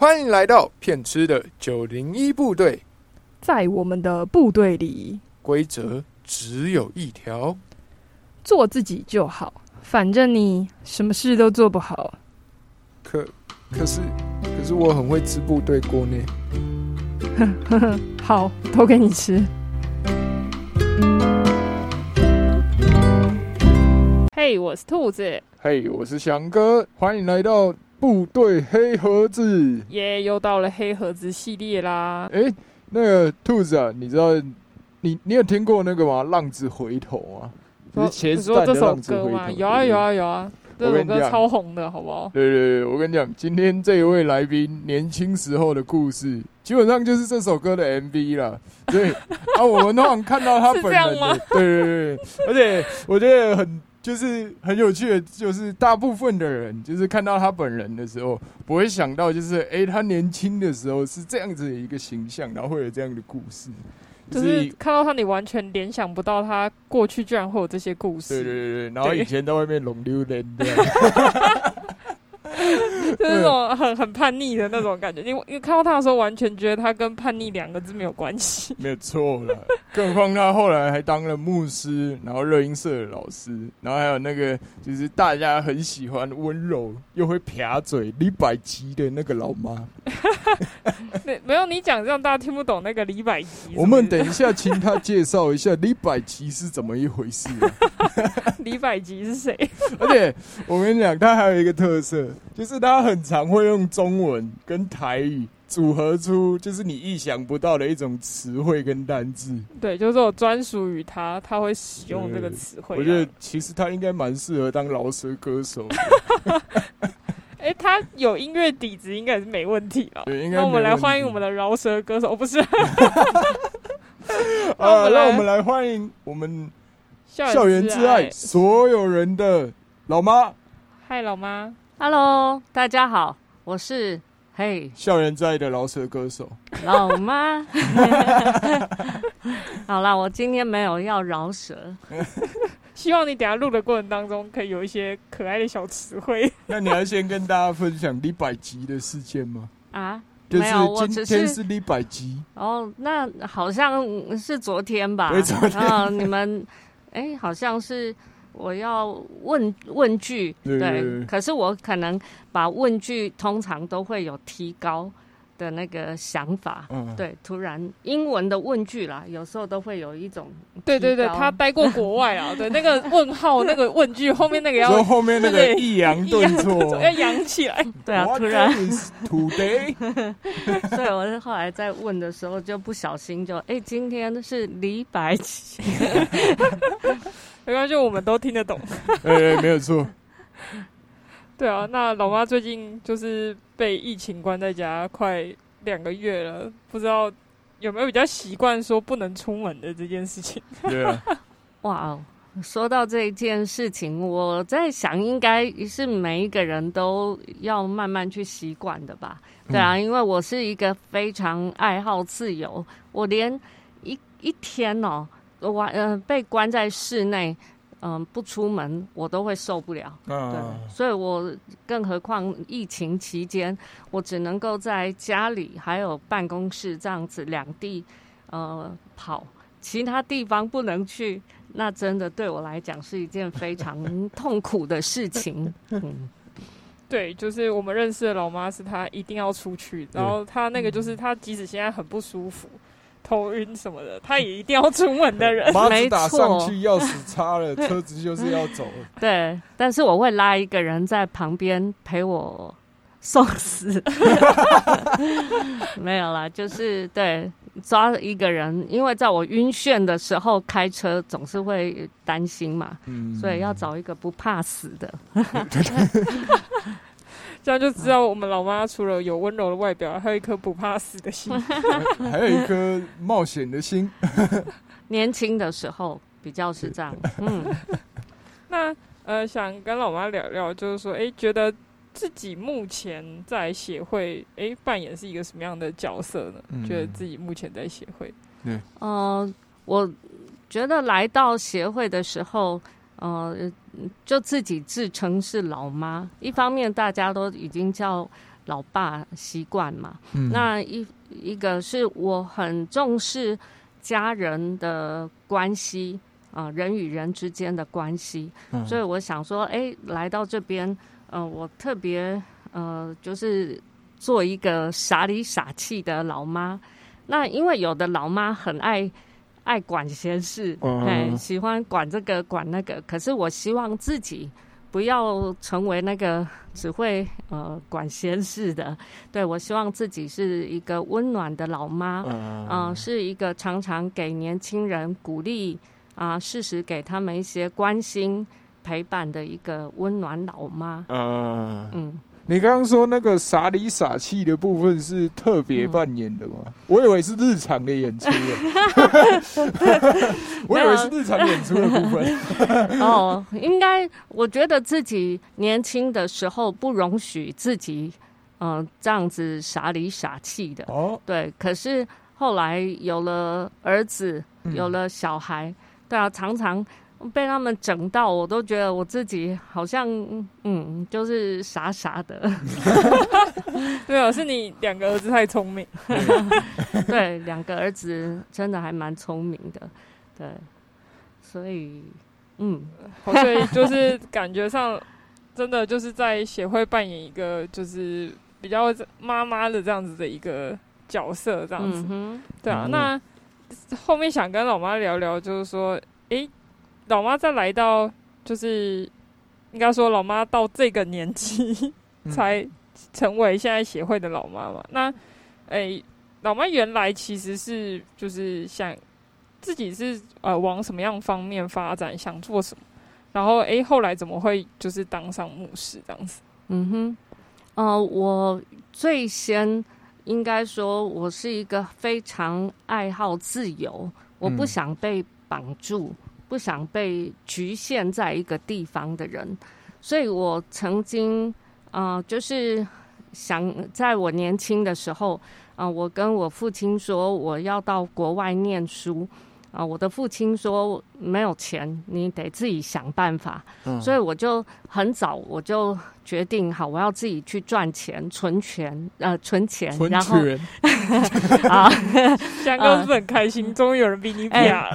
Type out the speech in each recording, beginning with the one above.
欢迎来到骗吃的九零一部队，在我们的部队里，规则只有一条，做自己就好，反正你什么事都做不好。可可是可是我很会吃部队锅呢。好，都给你吃。嘿，我是兔子。嘿，我是翔哥，欢迎来到部队黑盒子。耶，又到了黑盒子系列啦。哎，那个兔子啊，你知道你你有听过那个吗？浪子回头啊，你说这首歌吗？有啊有啊有啊，这首歌超红的，好不好？对对对，我跟你讲，今天这一位来宾年轻时候的故事，基本上就是这首歌的 MV 了。对啊，我们通常看到他 本人的，对对对，而且我觉得很。就是很有趣的，就是大部分的人，就是看到他本人的时候，不会想到，就是哎，他年轻的时候是这样子的一个形象，然后会有这样的故事。就是看到他，你完全联想不到他过去居然会有这些故事。对对对对，然后以前在外面龙溜人的。就是那种很很叛逆的那种感觉，因为因为看到他的时候，完全觉得他跟叛逆两个字没有关系。没有错了，更何况他后来还当了牧师，然后乐音社的老师，然后还有那个就是大家很喜欢温柔又会撇嘴李百吉的那个老妈。没没有你讲这样，大家听不懂那个李百吉。我们等一下请他介绍一下李百吉是怎么一回事。李百吉是谁？而且我跟你讲，他还有一个特色。就是他很常会用中文跟台语组合出，就是你意想不到的一种词汇跟单字。对，就是我专属于他，他会使用这个词汇。我觉得其实他应该蛮适合当饶舌歌手。哎，他有音乐底子，应该是没问题了。对，应该。那我们来欢迎我们的饶舌歌手，不是？啊，让我们来欢迎我们校园之爱所有人的老妈。嗨，老妈。Hello，大家好，我是嘿校园在的饶舌歌手老妈。好啦，我今天没有要饶舌，希望你等下录的过程当中可以有一些可爱的小词汇。那你要先跟大家分享李百吉的事件吗？啊，没有，我今天是李百吉。哦，那好像是昨天吧？昨天，你们哎，好像是。我要问问句，对，可是我可能把问句通常都会有提高的那个想法，嗯，对，突然英文的问句啦，有时候都会有一种，对对对，他待过国外啊，对，那个问号那个问句后面那个要后面那个抑扬顿挫要扬起来，对啊，突然，today，对，我是后来在问的时候就不小心就，哎，今天是李白起。没关系，我们都听得懂。哎，没有错。对啊，那老妈最近就是被疫情关在家快两个月了，不知道有没有比较习惯说不能出门的这件事情。对啊。哇哦，说到这件事情，我在想，应该是每一个人都要慢慢去习惯的吧？对啊，因为我是一个非常爱好自由，我连一一天哦。关呃被关在室内，嗯，不出门我都会受不了。对，所以我更何况疫情期间，我只能够在家里还有办公室这样子两地呃跑，其他地方不能去，那真的对我来讲是一件非常 痛苦的事情。嗯，对，就是我们认识的老妈是她一定要出去，然后她那个就是她即使现在很不舒服。头晕什么的，他也一定要出门的人。没打上去，钥匙插了，车子就是要走。对，但是我会拉一个人在旁边陪我送死。没有啦，就是对抓一个人，因为在我晕眩的时候开车总是会担心嘛，所以要找一个不怕死的。这样就知道我们老妈除了有温柔的外表，还有一颗不怕死的心，还有一颗冒险的心。年轻的时候比较是这样。嗯，那呃，想跟老妈聊聊，就是说，哎，觉得自己目前在协会，哎，扮演是一个什么样的角色呢？觉得自己目前在协会，嗯，呃，我觉得来到协会的时候。呃，就自己自称是老妈。一方面，大家都已经叫老爸习惯嘛。那一一个是我很重视家人的关系啊，人与人之间的关系，所以我想说，哎，来到这边，呃，我特别呃，就是做一个傻里傻气的老妈。那因为有的老妈很爱。爱管闲事，哎，喜欢管这个管那个。可是我希望自己不要成为那个 只会呃管闲事的。对我希望自己是一个温暖的老妈，嗯，是一个常常给年轻人鼓励啊，适时给他们一些关心陪伴的一个温暖老妈。嗯嗯。你刚刚说那个傻里傻气的部分是特别扮演的吗？我以为是日常的演出 我以为是日常演出的部分。哦，应该我觉得自己年轻的时候不容许自己，嗯，这样子傻里傻气的。哦，对。可是后来有了儿子，有了小孩，对啊，常常。被他们整到，我都觉得我自己好像，嗯，就是傻傻的。没有，是你两个儿子太聪明。对，两个儿子真的还蛮聪明的。对，所以，嗯，所以就是感觉上，真的就是在协会扮演一个就是比较妈妈的这样子的一个角色，这样子。对啊，那后面想跟老妈聊聊，就是说，哎。老妈再来到，就是应该说，老妈到这个年纪才成为现在协会的老妈嘛。那，哎，老妈原来其实是就是想自己是呃往什么样方面发展，想做什么，然后哎后来怎么会就是当上牧师这样子？嗯哼，呃，我最先应该说我是一个非常爱好自由，我不想被绑住。不想被局限在一个地方的人，所以我曾经啊，就是想在我年轻的时候啊，我跟我父亲说我要到国外念书。啊，我的父亲说没有钱，你得自己想办法，所以我就很早我就。决定好，我要自己去赚钱、存钱，呃，存钱，然后 啊，香哥是不是很开心？终于有人比你撇了。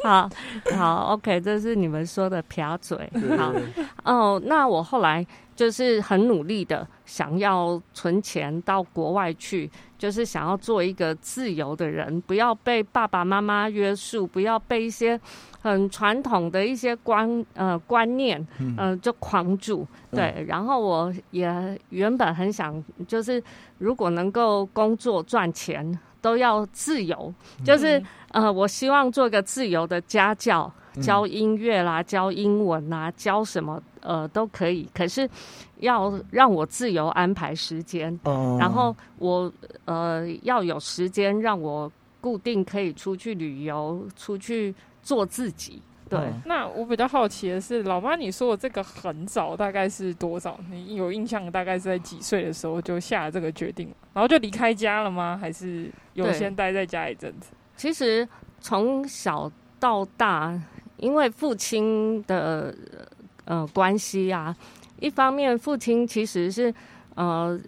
好好，OK，这是你们说的撇嘴。好哦，那我后来就是很努力的想要存钱到国外去，就是想要做一个自由的人，不要被爸爸妈妈约束，不要被一些。很传统的一些观呃观念，嗯，就框住对。然后我也原本很想，就是如果能够工作赚钱，都要自由。就是呃，我希望做个自由的家教，教音乐啦，教英文啦，教什么呃都可以。可是要让我自由安排时间，然后我呃要有时间让我固定可以出去旅游，出去。做自己，对。那我比较好奇的是，老妈，你说的这个很早，大概是多少？你有印象？大概是在几岁的时候就下了这个决定，然后就离开家了吗？还是有先待在家一阵子？其实从小到大，因为父亲的呃关系啊，一方面父亲其实是呃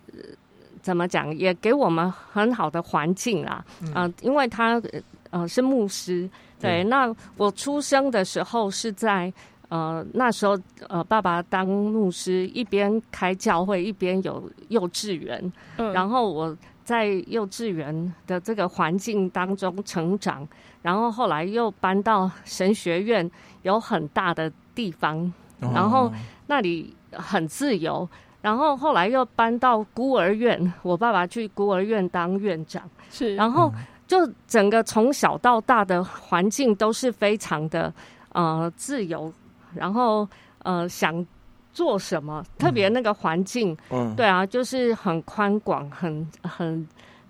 怎么讲，也给我们很好的环境啊，嗯，因为他呃是牧师。对，那我出生的时候是在呃那时候呃爸爸当牧师，一边开教会一边有幼稚园，然后我在幼稚园的这个环境当中成长，然后后来又搬到神学院，有很大的地方，然后那里很自由，然后后来又搬到孤儿院，我爸爸去孤儿院当院长，是，然后。就整个从小到大的环境都是非常的呃自由，然后呃想做什么，特别那个环境，嗯，对啊，就是很宽广，很很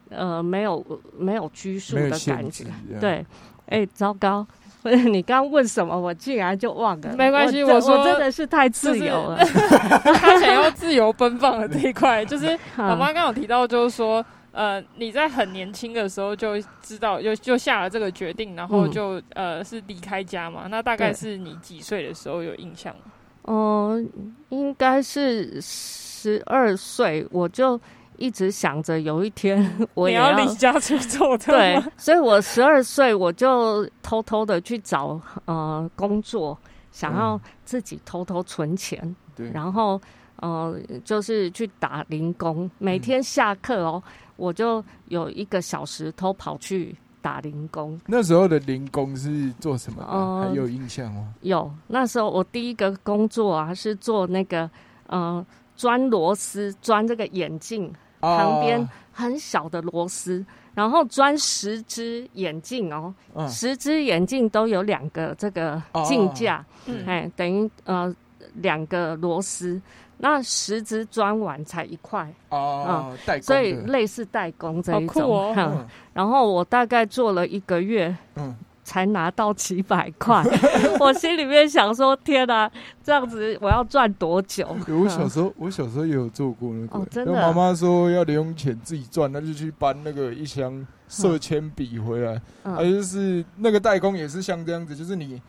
呃没有没有拘束的感觉，对，哎，糟糕，你刚问什么，我竟然就忘了，没关系，我说真的是太自由了，他想要自由奔放的这一块，就是老妈刚有提到，就是说。呃，你在很年轻的时候就知道，就就下了这个决定，然后就呃是离开家嘛？那大概是你几岁的时候有印象？嗯，应该是十二岁，我就一直想着有一天 我也要离家出走。对，所以我十二岁我就偷偷的去找呃工作，想要自己偷偷存钱。对，然后呃就是去打零工，每天下课哦，我就有一个小时偷跑去。打零工，那时候的零工是做什么？还有印象吗？有，那时候我第一个工作啊是做那个，呃，钻螺丝，钻这个眼镜旁边很小的螺丝，然后钻十只眼镜哦，十只眼镜都有两个这个镜架，哎，等于呃两个螺丝。那十支钻完才一块哦，代工，所以类似代工这一种。然后我大概做了一个月，嗯，才拿到几百块。我心里面想说：天哪，这样子我要赚多久？我小时候，我小时候也有做过那个。真的，妈妈说要零用钱自己赚，那就去搬那个一箱色铅笔回来。嗯，就是那个代工也是像这样子，就是你。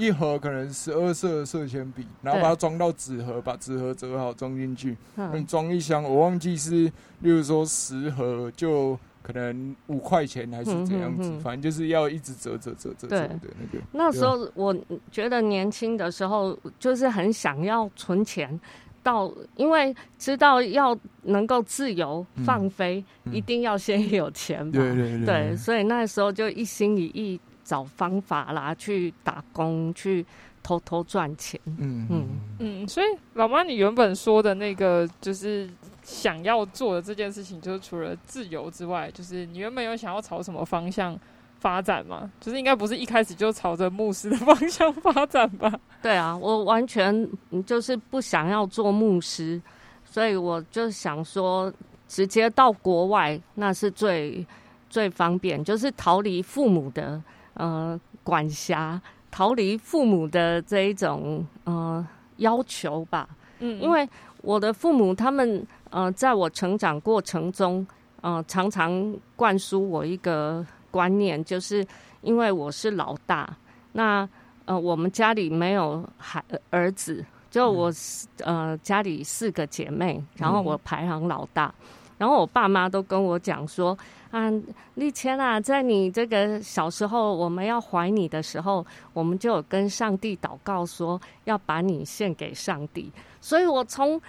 一盒可能十二色色铅笔，然后把它装到纸盒，把纸盒折好装进去。嗯装一箱，我忘记是，例如说十盒就可能五块钱还是怎样子，反正就是要一直折折折折折的那个。那时候我觉得年轻的时候就是很想要存钱，到因为知道要能够自由放飞，一定要先有钱嘛。对对对，所以那时候就一心一意。找方法啦，去打工，去偷偷赚钱。嗯嗯嗯，所以老妈，你原本说的那个，就是想要做的这件事情，就是除了自由之外，就是你原本有想要朝什么方向发展吗？就是应该不是一开始就朝着牧师的方向发展吧？对啊，我完全就是不想要做牧师，所以我就想说，直接到国外那是最最方便，就是逃离父母的。呃，管辖逃离父母的这一种呃要求吧。嗯，因为我的父母他们呃，在我成长过程中，呃，常常灌输我一个观念，就是因为我是老大，那呃，我们家里没有孩儿子，就我呃家里四个姐妹，然后我排行老大，然后我爸妈都跟我讲说。啊，丽谦啊，在你这个小时候，我们要怀你的时候，我们就有跟上帝祷告说，要把你献给上帝。所以我从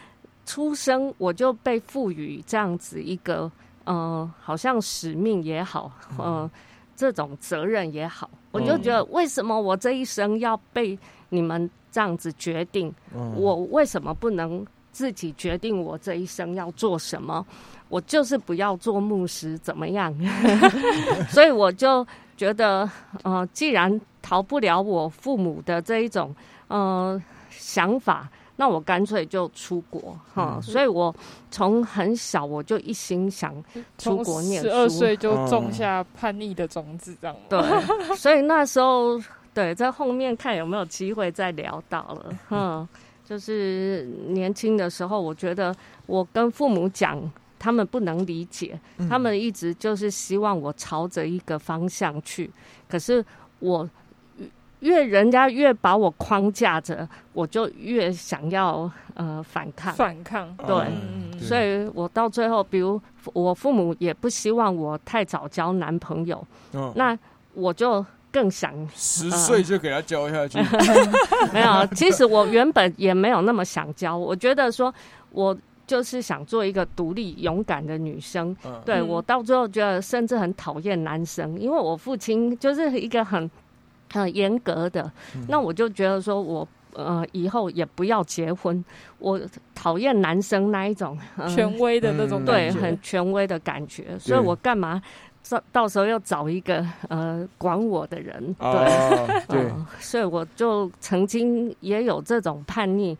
出生我就被赋予这样子一个，呃，好像使命也好，呃，这种责任也好，我就觉得，为什么我这一生要被你们这样子决定？我为什么不能自己决定我这一生要做什么？我就是不要做牧师，怎么样？所以我就觉得，呃，既然逃不了我父母的这一种呃想法，那我干脆就出国哈。所以我从很小我就一心想出国念书，十二岁就种下叛逆的种子，这样对。所以那时候，对，在后面看有没有机会再聊到了。嗯，就是年轻的时候，我觉得我跟父母讲。他们不能理解，他们一直就是希望我朝着一个方向去，可是我越人家越把我框架着，我就越想要呃反抗，反抗，对，所以我到最后，比如我父母也不希望我太早交男朋友，那我就更想十岁就给他交下去，没有，其实我原本也没有那么想交，我觉得说我。就是想做一个独立勇敢的女生，对我到最后觉得甚至很讨厌男生，因为我父亲就是一个很很严格的，那我就觉得说我呃以后也不要结婚，我讨厌男生那一种权威的那种对很权威的感觉，所以我干嘛到到时候要找一个呃管我的人？对对，所以我就曾经也有这种叛逆。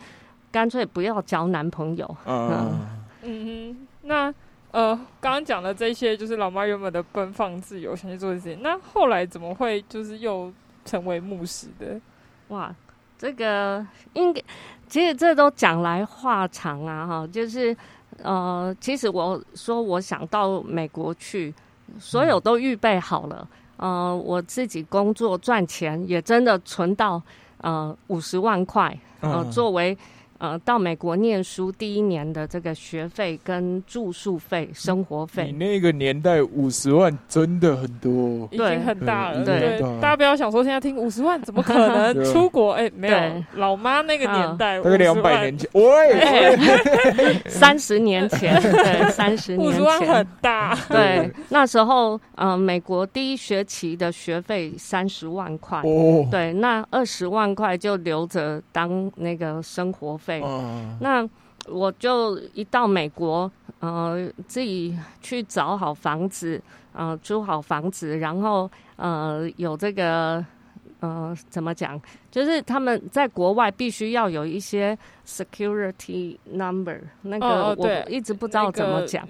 干脆不要交男朋友。嗯嗯哼，那呃，刚刚讲的这些，就是老妈原本的奔放自由，想去做这些。那后来怎么会就是又成为牧师的？哇，这个应该其实这都讲来话长啊，哈，就是呃，其实我说我想到美国去，所有都预备好了，呃，我自己工作赚钱，也真的存到。呃五十万块，呃作为。呃，到美国念书第一年的这个学费跟住宿费、生活费，你那个年代五十万真的很多，已经很大了。对，大家不要想说现在听五十万怎么可能 出国？哎，没有，老妈那个年代，大概两百年前，喂，三十年前，对，三十 年前，五十万很大。对，那时候，呃，美国第一学期的学费三十万块，哦，对，那二十万块就留着当那个生活费。对，那我就一到美国，呃，自己去找好房子，呃，租好房子，然后呃，有这个呃，怎么讲？就是他们在国外必须要有一些 security number，那个我一直不知道怎么讲。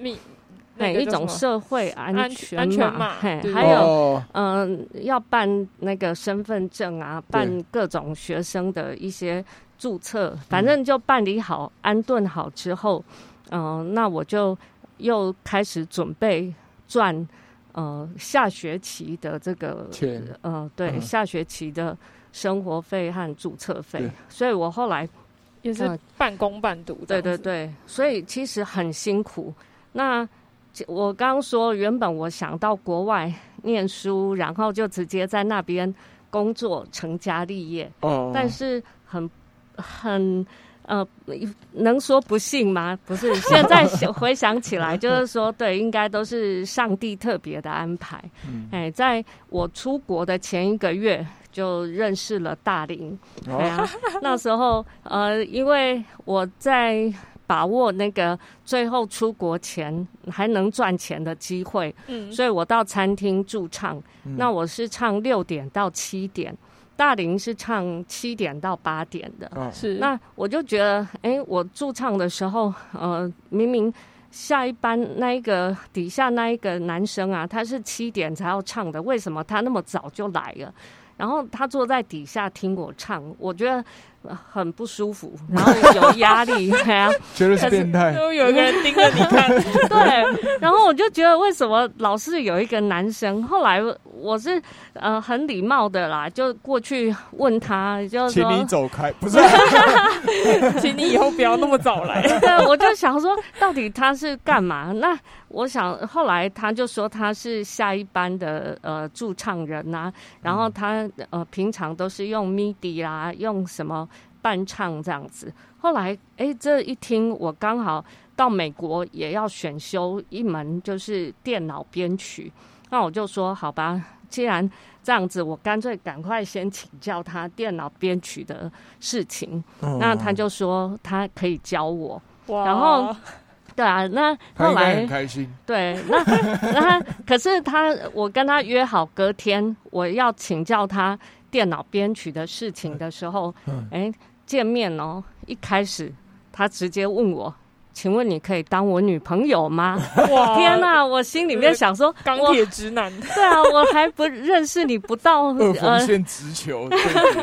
每，一种社会安全码，嘿，还有嗯，要办那个身份证啊，办各种学生的一些注册，反正就办理好、安顿好之后，嗯，那我就又开始准备赚呃下学期的这个钱，呃，对，下学期的生活费和注册费，所以我后来也是半工半读，对对对，所以其实很辛苦。那我刚说，原本我想到国外念书，然后就直接在那边工作，成家立业。哦。但是很很呃，能说不幸吗？不是。现在 回想起来，就是说，对，应该都是上帝特别的安排。嗯。哎，在我出国的前一个月，就认识了大林。哦。那时候，呃，因为我在。把握那个最后出国前还能赚钱的机会，嗯，所以我到餐厅驻唱，那我是唱六点到七点，大林是唱七点到八点的，是。那我就觉得，哎，我驻唱的时候，呃，明明下一班那一个底下那一个男生啊，他是七点才要唱的，为什么他那么早就来了？然后他坐在底下听我唱，我觉得。很不舒服，然后有压力，对啊，觉得是变态，都有一个人盯着你看，对，然后我就觉得为什么老是有一个男生？后来我是呃很礼貌的啦，就过去问他，就请你走开，不是，请你以后不要那么早来。对，我就想说，到底他是干嘛？那我想后来他就说他是下一班的呃驻唱人呐，然后他呃平常都是用 MIDI 啦，用什么？伴唱这样子，后来哎，这一听我刚好到美国也要选修一门就是电脑编曲，那我就说好吧，既然这样子，我干脆赶快先请教他电脑编曲的事情。那他就说他可以教我，然后对啊，那后来很开心。对，那那 可是他，我跟他约好隔天我要请教他电脑编曲的事情的时候，哎。见面哦，一开始他直接问我：“请问你可以当我女朋友吗？”哇！天哪，我心里面想说钢铁直男。对啊，我还不认识你不到，二缝线直球。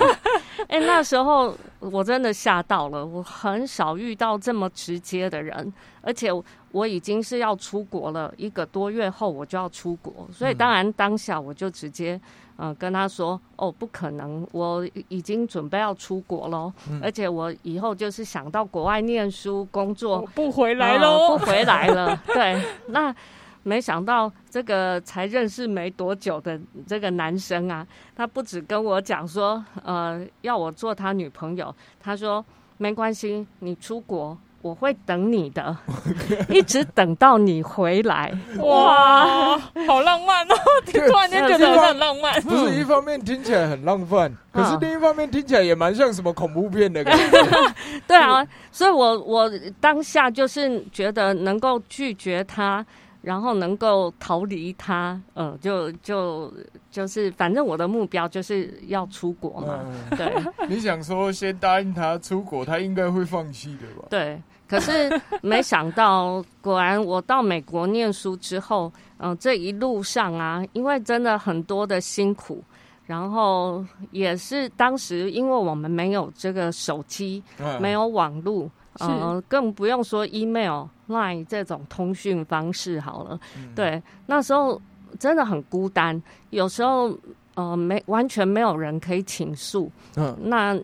哎，那时候我真的吓到了，我很少遇到这么直接的人，而且我已经是要出国了，一个多月后我就要出国，所以当然当下我就直接。嗯，跟他说哦，不可能，我已经准备要出国喽，而且我以后就是想到国外念书、工作，不回来喽，不回来了。对，那没想到这个才认识没多久的这个男生啊，他不止跟我讲说，呃，要我做他女朋友，他说没关系，你出国。我会等你的，一直等到你回来。哇，好浪漫哦！突然间觉得很浪漫。不是一方面听起来很浪漫，可是另一方面听起来也蛮像什么恐怖片的感觉。对啊，所以我我当下就是觉得能够拒绝他，然后能够逃离他，嗯，就就就是反正我的目标就是要出国嘛。对，你想说先答应他出国，他应该会放弃的吧？对。可是没想到，果然我到美国念书之后，嗯，这一路上啊，因为真的很多的辛苦，然后也是当时因为我们没有这个手机，没有网络，嗯，更不用说 email、line 这种通讯方式好了。对，那时候真的很孤单，有时候。呃没完全没有人可以倾诉。嗯，那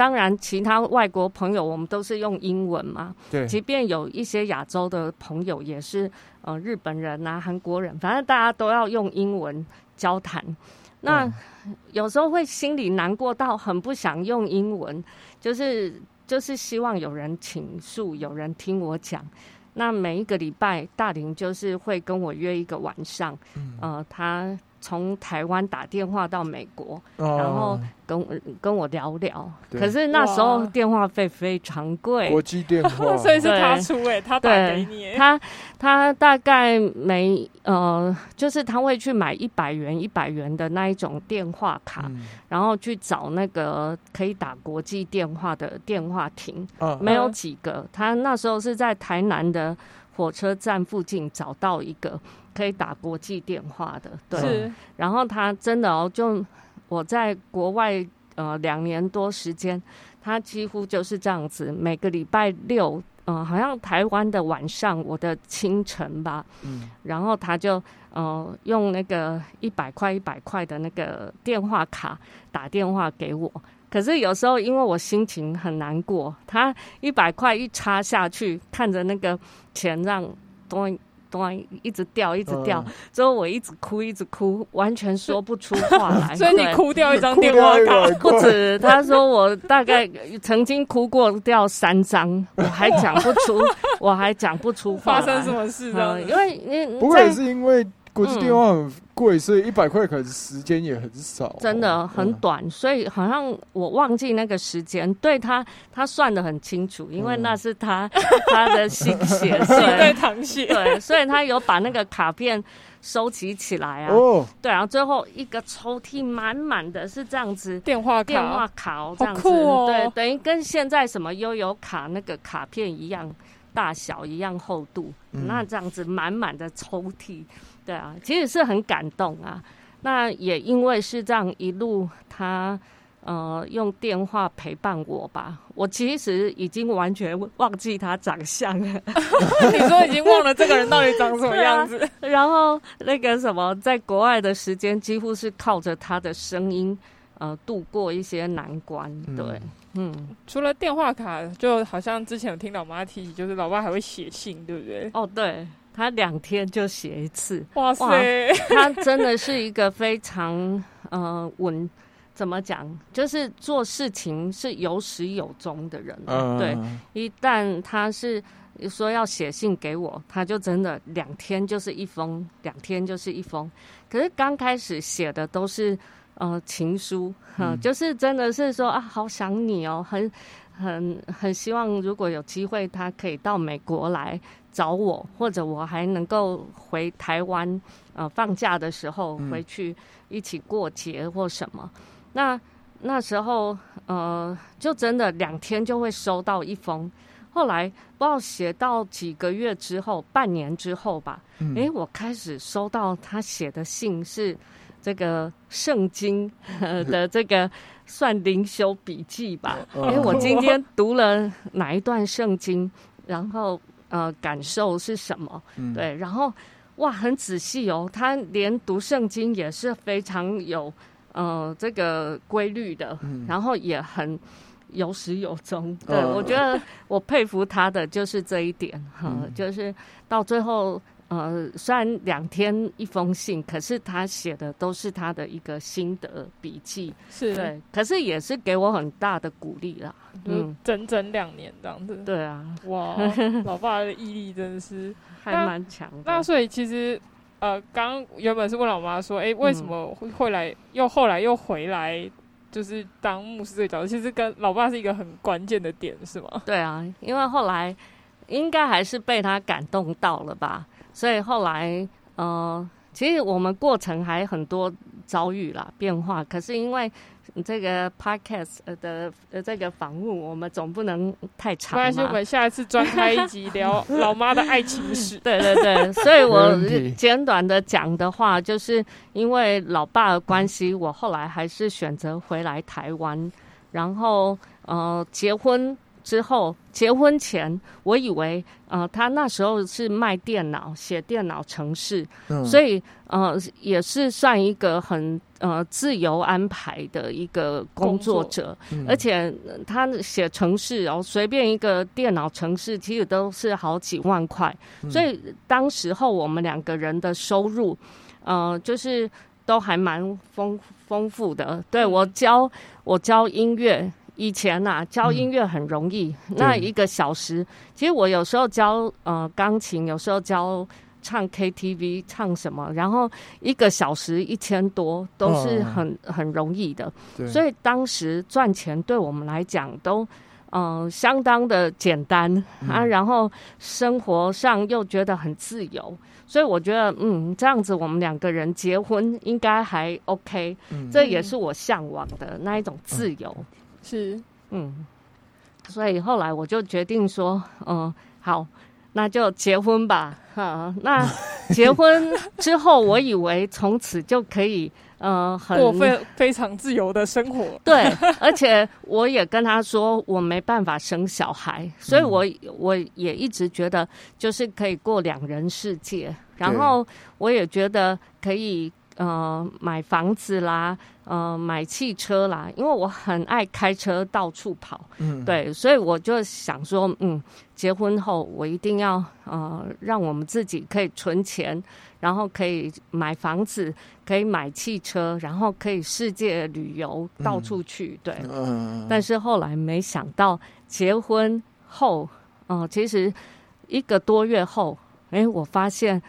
当然其他外国朋友我们都是用英文嘛。对，即便有一些亚洲的朋友也是呃日本人啊、韩国人，反正大家都要用英文交谈。那有时候会心里难过到很不想用英文，就是就是希望有人倾诉，有人听我讲。那每一个礼拜，大林就是会跟我约一个晚上，呃，他。从台湾打电话到美国，然后跟跟我聊聊。可是那时候电话费非常贵，国际电话，所以是他出哎，他打给你。他他大概每呃，就是他会去买一百元一百元的那一种电话卡，然后去找那个可以打国际电话的电话亭，没有几个。他那时候是在台南的火车站附近找到一个。可以打国际电话的，对。然后他真的哦，就我在国外呃两年多时间，他几乎就是这样子，每个礼拜六，嗯，好像台湾的晚上，我的清晨吧，嗯，然后他就呃用那个一百块一百块的那个电话卡打电话给我。可是有时候因为我心情很难过，他一百块一插下去，看着那个钱让多。端一直掉，一直掉，之后我一直哭，一直哭，完全说不出话来。所以你哭掉一张电话卡，不止。他说我大概曾经哭过掉三张，我还讲不出，我还讲不出 发生什么事呢？因为你不会是因为。国际电话很贵，所以一百块可能时间也很少，真的很短。所以好像我忘记那个时间，对他他算的很清楚，因为那是他 他的心血，对淌血，对，所以他有把那个卡片收集起来啊。哦，对，然后最后一个抽屉满满的是这样子电话电话卡哦，这样子，对，等于跟现在什么悠游卡那个卡片一样大小，一样厚度，那这样子满满的抽屉。对啊，其实是很感动啊。那也因为是这样一路，他呃用电话陪伴我吧。我其实已经完全忘记他长相了。你说已经忘了这个人到底长什么样子？然后那个什么，在国外的时间几乎是靠着他的声音呃度过一些难关。对，嗯，除了电话卡，就好像之前有听老妈提起，就是老爸还会写信，对不对？哦，对。他两天就写一次，哇塞！他真的是一个非常呃稳，怎么讲？就是做事情是有始有终的人。对，一旦他是说要写信给我，他就真的两天就是一封，两天就是一封。可是刚开始写的都是呃情书，哈，就是真的是说啊，好想你哦，很很很希望如果有机会，他可以到美国来。找我，或者我还能够回台湾，呃，放假的时候回去一起过节或什么。那那时候，呃，就真的两天就会收到一封。后来不知道写到几个月之后，半年之后吧，哎，我开始收到他写的信，是这个圣经 的这个算灵修笔记吧。哎，我今天读了哪一段圣经，然后。呃，感受是什么？对，然后哇，很仔细哦。他连读圣经也是非常有呃这个规律的，然后也很有始有终。对我觉得我佩服他的就是这一点哈，就是到最后。呃，虽然两天一封信，可是他写的都是他的一个心得笔记，是对，可是也是给我很大的鼓励啦。嗯，整整两年这样子。对啊，哇，老爸的毅力真的是还蛮强。那所以其实，呃，刚原本是问老妈说，哎，为什么会会来，又后来又回来，就是当牧师这个角色，其实跟老爸是一个很关键的点，是吗？对啊，因为后来应该还是被他感动到了吧。所以后来，呃，其实我们过程还很多遭遇啦变化。可是因为这个 podcast 的呃这个访问，我们总不能太长没关系，我们下一次专开一集聊老妈的爱情史。对对对，所以我简短的讲的话，就是因为老爸的关系，我后来还是选择回来台湾，然后呃结婚。之后，结婚前，我以为呃，他那时候是卖电脑、写电脑程式，所以呃，也是算一个很呃自由安排的一个工作者。而且他写程式哦，随便一个电脑程式，其实都是好几万块。所以当时候我们两个人的收入，呃，就是都还蛮丰丰富的。对我教我教音乐。以前呐，教音乐很容易，那一个小时，其实我有时候教呃钢琴，有时候教唱 KTV 唱什么，然后一个小时一千多都是很很容易的，所以当时赚钱对我们来讲都嗯相当的简单啊，然后生活上又觉得很自由，所以我觉得嗯这样子我们两个人结婚应该还 OK，这也是我向往的那一种自由。是，嗯，所以后来我就决定说，嗯，好，那就结婚吧，哈。那结婚之后，我以为从此就可以，呃，过非非常自由的生活。对，而且我也跟他说，我没办法生小孩，所以我我也一直觉得，就是可以过两人世界。然后我也觉得可以。呃，买房子啦，呃，买汽车啦，因为我很爱开车到处跑，嗯，对，所以我就想说，嗯，结婚后我一定要呃，让我们自己可以存钱，然后可以买房子，可以买汽车，然后可以世界旅游到处去，对，嗯，但是后来没想到结婚后，嗯，其实一个多月后，哎，我发现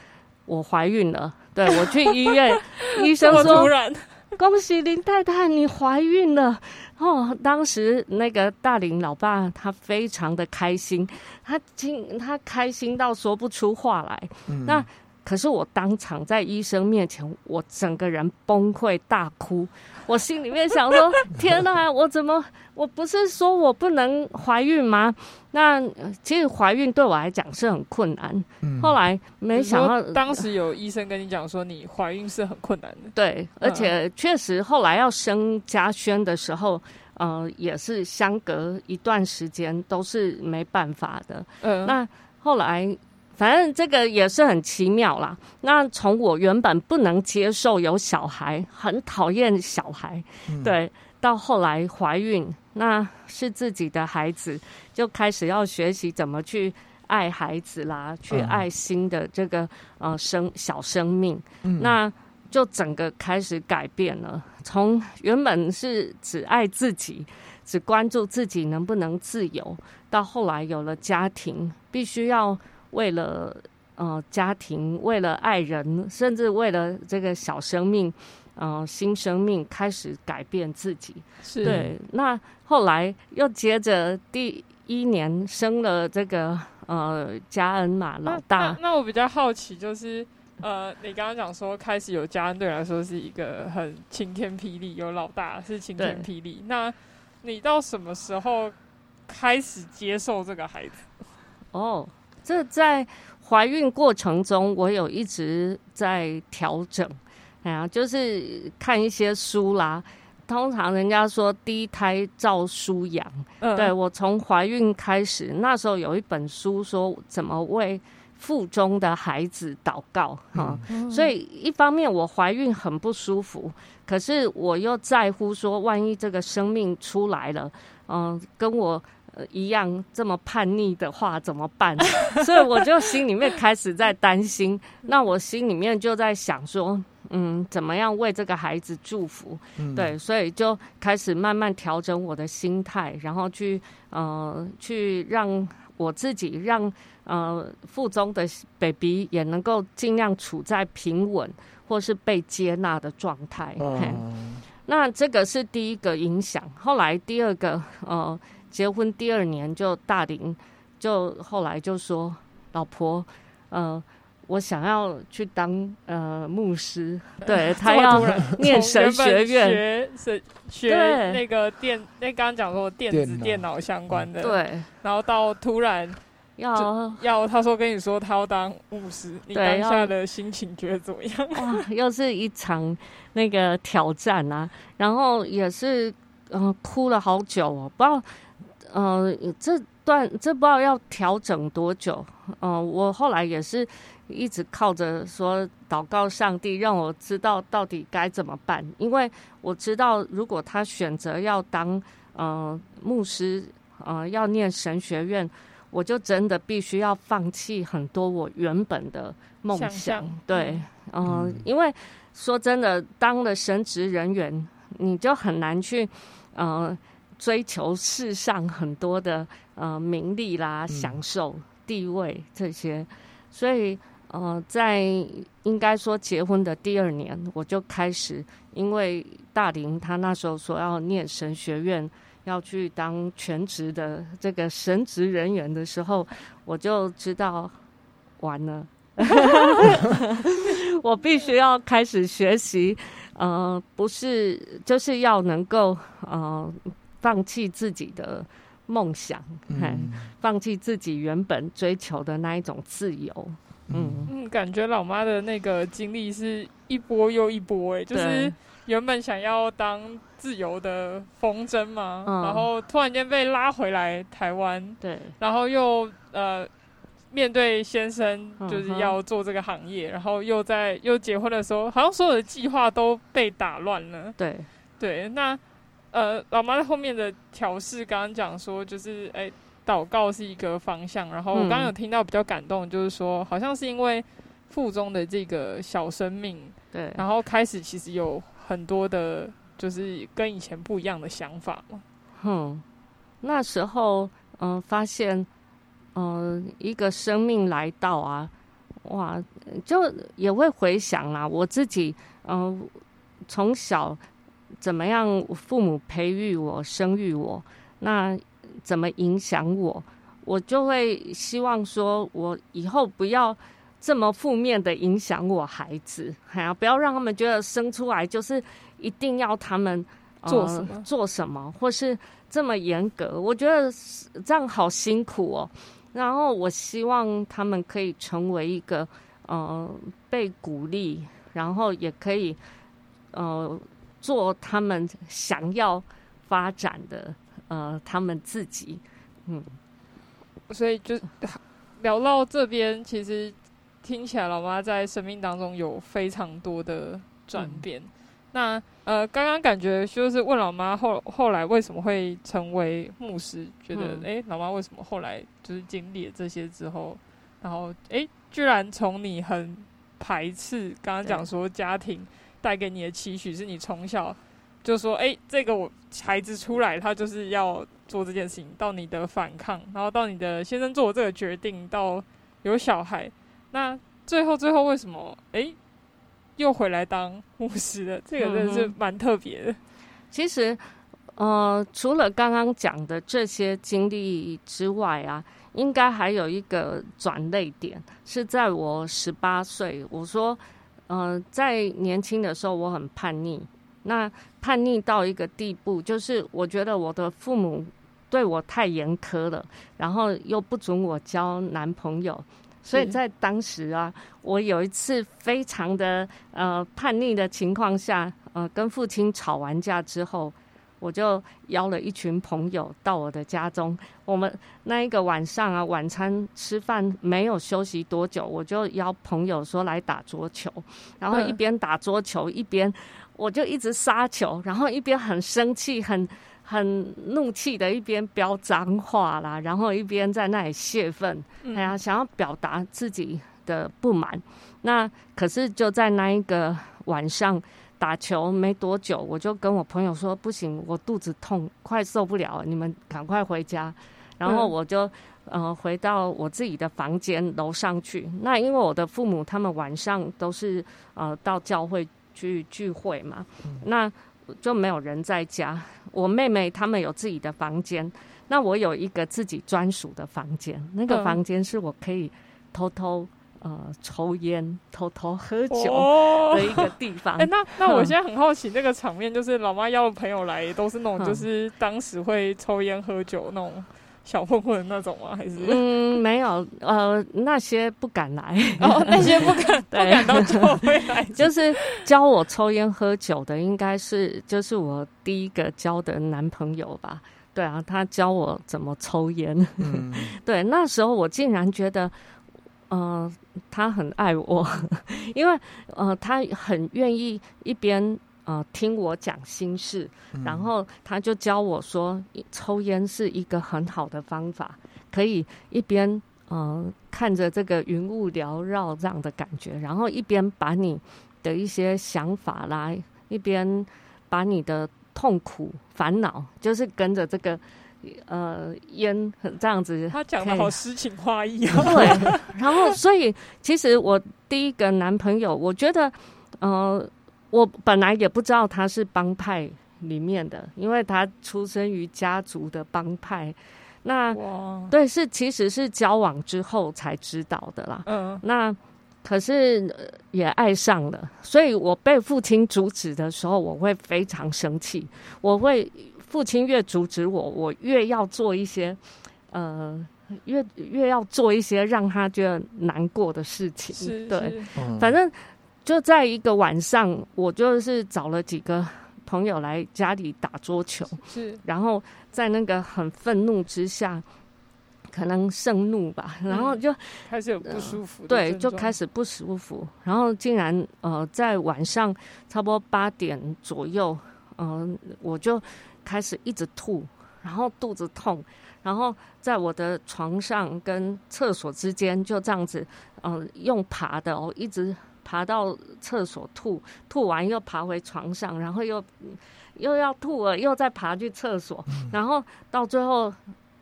我怀孕了。对，我去医院，医生说：“恭喜林太太，你怀孕了。”哦，当时那个大林老爸他非常的开心，他惊他开心到说不出话来。那可是我当场在医生面前，我整个人崩溃大哭。我心里面想说：“天哪，我怎么？我不是说我不能怀孕吗？那其实怀孕对我来讲是很困难。后来没想到，当时有医生跟你讲说，你怀孕是很困难的。对，而且确实后来要生嘉轩的时候，呃，也是相隔一段时间都是没办法的。嗯，那后来。反正这个也是很奇妙啦。那从我原本不能接受有小孩，很讨厌小孩，对，到后来怀孕，那是自己的孩子，就开始要学习怎么去爱孩子啦，去爱新的这个呃生小生命，那就整个开始改变了。从原本是只爱自己，只关注自己能不能自由，到后来有了家庭，必须要。为了呃家庭，为了爱人，甚至为了这个小生命，呃新生命开始改变自己。是对。那后来又接着第一年生了这个呃嘉恩嘛，老大。那我比较好奇，就是呃你刚刚讲说开始有嘉恩，对来说是一个很晴天霹雳，有老大是晴天霹雳。那你到什么时候开始接受这个孩子？哦。这在怀孕过程中，我有一直在调整，哎呀，就是看一些书啦。通常人家说第一胎照书养，对我从怀孕开始，那时候有一本书说怎么为腹中的孩子祷告哈。所以一方面我怀孕很不舒服，可是我又在乎说，万一这个生命出来了，嗯，跟我。呃，一样这么叛逆的话怎么办？所以我就心里面开始在担心。那我心里面就在想说，嗯，怎么样为这个孩子祝福？对，所以就开始慢慢调整我的心态，然后去呃，去让我自己让呃腹中的 baby 也能够尽量处在平稳或是被接纳的状态。那这个是第一个影响。后来第二个呃。结婚第二年就大龄，就后来就说老婆，呃，我想要去当呃牧师，对他要念神学院，学学那个电，那刚刚讲说电子电脑。相关的，对，然后到突然要要他说跟你说他要当牧师，你当下的心情觉得怎么样？哇，又是一场那个挑战啊，然后也是嗯哭了好久哦，不知道。呃，这段这不知道要调整多久。嗯，我后来也是一直靠着说祷告上帝，让我知道到底该怎么办。因为我知道，如果他选择要当呃牧师，呃要念神学院，我就真的必须要放弃很多我原本的梦想。对，嗯，因为说真的，当了神职人员，你就很难去呃。追求世上很多的呃名利啦、享受、地位这些，所以呃，在应该说结婚的第二年，我就开始，因为大林他那时候说要念神学院，要去当全职的这个神职人员的时候，我就知道完了，我必须要开始学习，呃，不是就是要能够呃。放弃自己的梦想，放弃自己原本追求的那一种自由。嗯。嗯，感觉老妈的那个经历是一波又一波，哎，就是原本想要当自由的风筝嘛，然后突然间被拉回来台湾，对，然后又呃面对先生就是要做这个行业，然后又在又结婚的时候，好像所有的计划都被打乱了。对。对，那。呃，老妈在后面的调试，刚刚讲说，就是哎，祷告是一个方向。然后我刚刚有听到比较感动，就是说，好像是因为腹中的这个小生命，对，然后开始其实有很多的，就是跟以前不一样的想法嘛。哼，那时候嗯，发现嗯，一个生命来到啊，哇，就也会回想啦，我自己嗯，从小。怎么样？父母培育我、生育我，那怎么影响我？我就会希望说，我以后不要这么负面的影响我孩子，哎呀，不要让他们觉得生出来就是一定要他们做什么做什么，或是这么严格。我觉得这样好辛苦哦。然后我希望他们可以成为一个呃被鼓励，然后也可以呃。做他们想要发展的，呃，他们自己，嗯，所以就聊到这边，其实听起来老妈在生命当中有非常多的转变。那呃，刚刚感觉就是问老妈后后来为什么会成为牧师？觉得哎，老妈为什么后来就是经历了这些之后，然后哎，居然从你很排斥，刚刚讲说家庭。带给你的期许是你从小就说：“哎，这个我孩子出来，他就是要做这件事情。”到你的反抗，然后到你的先生做这个决定，到有小孩，那最后最后为什么哎又回来当牧师了？这个真的是蛮特别的。其实，呃，除了刚刚讲的这些经历之外啊，应该还有一个转泪点是在我十八岁，我说。嗯，在年轻的时候我很叛逆，那叛逆到一个地步，就是我觉得我的父母对我太严苛了，然后又不准我交男朋友，所以在当时啊，我有一次非常的呃叛逆的情况下，呃，跟父亲吵完架之后。我就邀了一群朋友到我的家中，我们那一个晚上啊，晚餐吃饭没有休息多久，我就邀朋友说来打桌球，然后一边打桌球一边我就一直杀球，然后一边很生气、很很怒气的一边飙脏话啦，然后一边在那里泄愤，哎呀，想要表达自己的不满。那可是就在那一个晚上。打球没多久，我就跟我朋友说：“不行，我肚子痛，快受不了，你们赶快回家。”然后我就呃回到我自己的房间楼上去。那因为我的父母他们晚上都是呃到教会去聚会嘛，那就没有人在家。我妹妹他们有自己的房间，那我有一个自己专属的房间。那个房间是我可以偷偷。呃，抽烟、偷偷喝酒的一个地方。哎，那 那我现在很好奇，那个场面就是老妈邀的朋友来，都是那种就是当时会抽烟喝酒那种小混混那种吗？还是嗯，没有，呃，那些不敢来，哦，那些不敢 不敢到教会来，就是教我抽烟喝酒的，应该是就是我第一个交的男朋友吧。对啊，他教我怎么抽烟。嗯对，那时候我竟然觉得，呃，他很爱我，因为呃，他很愿意一边呃听我讲心事，然后他就教我说，抽烟是一个很好的方法，可以一边呃看着这个云雾缭绕这样的感觉，然后一边把你的一些想法来，一边把你的。痛苦、烦恼，就是跟着这个呃烟很这样子。他讲的好诗情画意啊。对，然后所以其实我第一个男朋友，我觉得呃，我本来也不知道他是帮派里面的，因为他出生于家族的帮派。那对，是其实是交往之后才知道的啦。嗯，那。可是也爱上了，所以我被父亲阻止的时候，我会非常生气。我会父亲越阻止我，我越要做一些，呃，越越要做一些让他觉得难过的事情。对，反正就在一个晚上，我就是找了几个朋友来家里打桌球，是，然后在那个很愤怒之下。可能盛怒吧，然后就开始有不舒服，对，就开始不舒服，然后竟然呃在晚上差不多八点左右，嗯，我就开始一直吐，然后肚子痛，然后在我的床上跟厕所之间就这样子，嗯，用爬的哦，一直爬到厕所吐，吐完又爬回床上，然后又又要吐了，又再爬去厕所，然后到最后。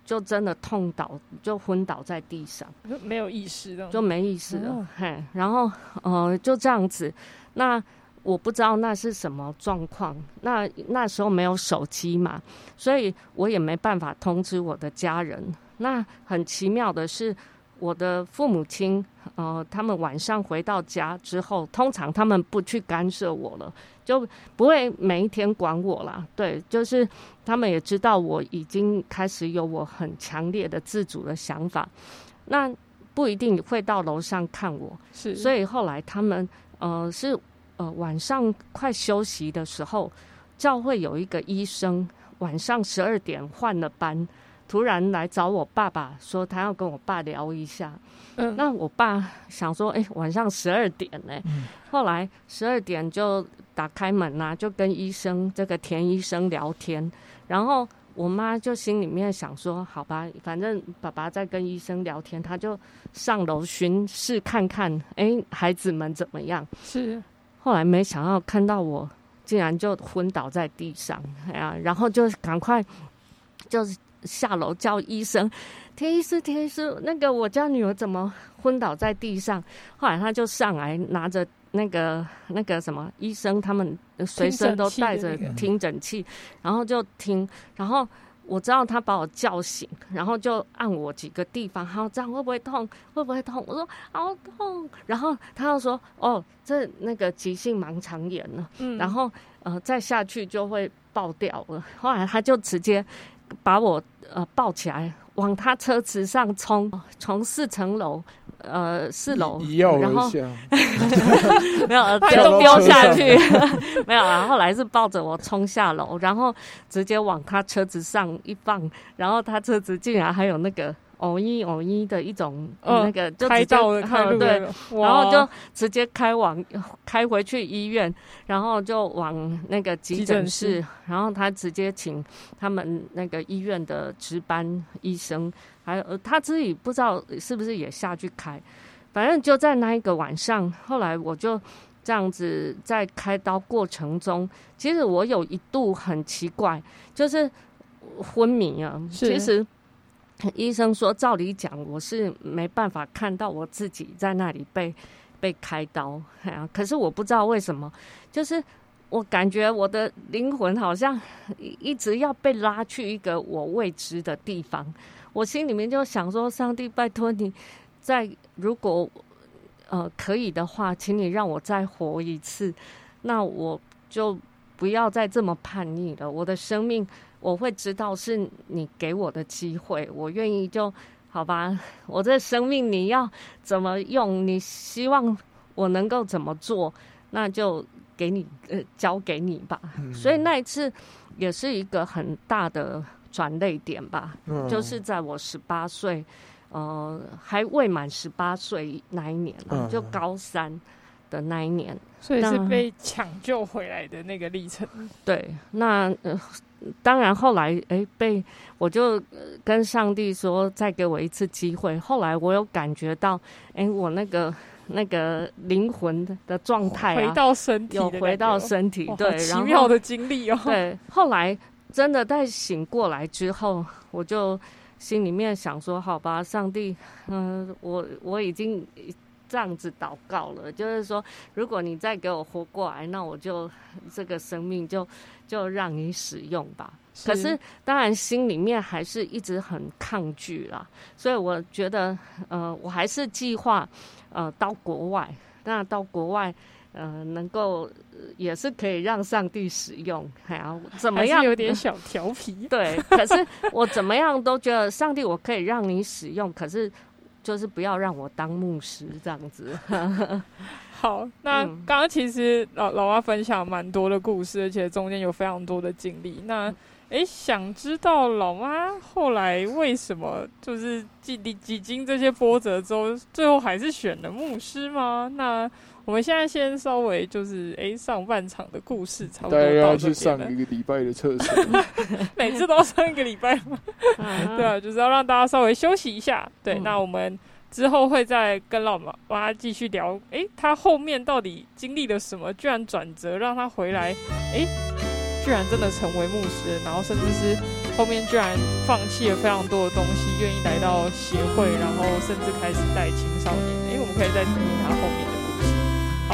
就真的痛倒，就昏倒在地上，没有意识了，就没意识了。嘿，然后呃，就这样子。那我不知道那是什么状况。那那时候没有手机嘛，所以我也没办法通知我的家人。那很奇妙的是。我的父母亲，呃，他们晚上回到家之后，通常他们不去干涉我了，就不会每一天管我啦。对，就是他们也知道我已经开始有我很强烈的自主的想法，那不一定会到楼上看我。是，所以后来他们，呃，是呃晚上快休息的时候，教会有一个医生晚上十二点换了班。突然来找我爸爸，说他要跟我爸聊一下。嗯，那我爸想说，哎，晚上十二点呢。嗯。后来十二点就打开门呐，就跟医生这个田医生聊天。然后我妈就心里面想说，好吧，反正爸爸在跟医生聊天，他就上楼巡视看看，哎，孩子们怎么样？是。后来没想到看到我，竟然就昏倒在地上，哎呀，然后就赶快就是。下楼叫医生，田医师，田医师，那个我家女儿怎么昏倒在地上？后来他就上来拿着那个那个什么，医生他们随身都带着听诊器，然后就听，然后我知道他把我叫醒，然后就按我几个地方，好，这样会不会痛？会不会痛？我说好痛，然后他又说哦，这那个急性盲肠炎了，嗯，然后呃再下去就会爆掉了。后来他就直接。把我呃抱起来，往他车子上冲，从四层楼，呃四楼，然后 没有就丢下去，没有啊。后来是抱着我冲下楼，然后直接往他车子上一放，然后他车子竟然还有那个。偶一偶一的一种那个就开道的对，然后就直接开往开回去医院，然后就往那个急诊室，然后他直接请他们那个医院的值班医生，还有他自己不知道是不是也下去开，反正就在那一个晚上，后来我就这样子在开刀过程中，其实我有一度很奇怪，就是昏迷啊，其实。医生说：“照理讲，我是没办法看到我自己在那里被被开刀啊。可是我不知道为什么，就是我感觉我的灵魂好像一直要被拉去一个我未知的地方。我心里面就想说：上帝，拜托你，在如果呃可以的话，请你让我再活一次，那我就不要再这么叛逆了。我的生命。”我会知道是你给我的机会，我愿意就好吧。我这生命你要怎么用？你希望我能够怎么做？那就给你呃交给你吧。所以那一次也是一个很大的转泪点吧，就是在我十八岁，呃，还未满十八岁那一年了，就高三的那一年，所以是被抢救回来的那个历程。对，那呃，当然后来哎被我就跟上帝说再给我一次机会。后来我有感觉到，哎，我那个那个灵魂的状态回到身体，有回到身体，对，奇妙的经历哦。对，后来。真的在醒过来之后，我就心里面想说：“好吧，上帝，嗯，我我已经这样子祷告了，就是说，如果你再给我活过来，那我就这个生命就就让你使用吧。可是，当然心里面还是一直很抗拒啦。所以我觉得，呃，我还是计划呃到国外。那到国外。”呃，能够也是可以让上帝使用，还要怎么样？有点小调皮。对，可是我怎么样都觉得上帝，我可以让你使用，可是就是不要让我当牧师这样子。好，那刚刚其实老老妈分享蛮多的故事，而且中间有非常多的经历。那哎，想知道老妈后来为什么就是几几经这些波折之后，最后还是选了牧师吗？那我们现在先稍微就是哎，上半场的故事差不多要去上一个礼拜的厕所，每次都要上一个礼拜吗？对啊，就是要让大家稍微休息一下。对，那我们之后会再跟老妈妈继续聊。哎，他后面到底经历了什么？居然转折让他回来？哎，居然真的成为牧师，然后甚至是后面居然放弃了非常多的东西，愿意来到协会，然后甚至开始带青少年。哎，我们可以再听听他后面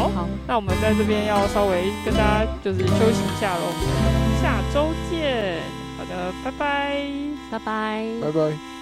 的。好，那我们在这边要稍微跟大家就是休息一下喽，下周见。好的，拜拜，拜拜，拜拜。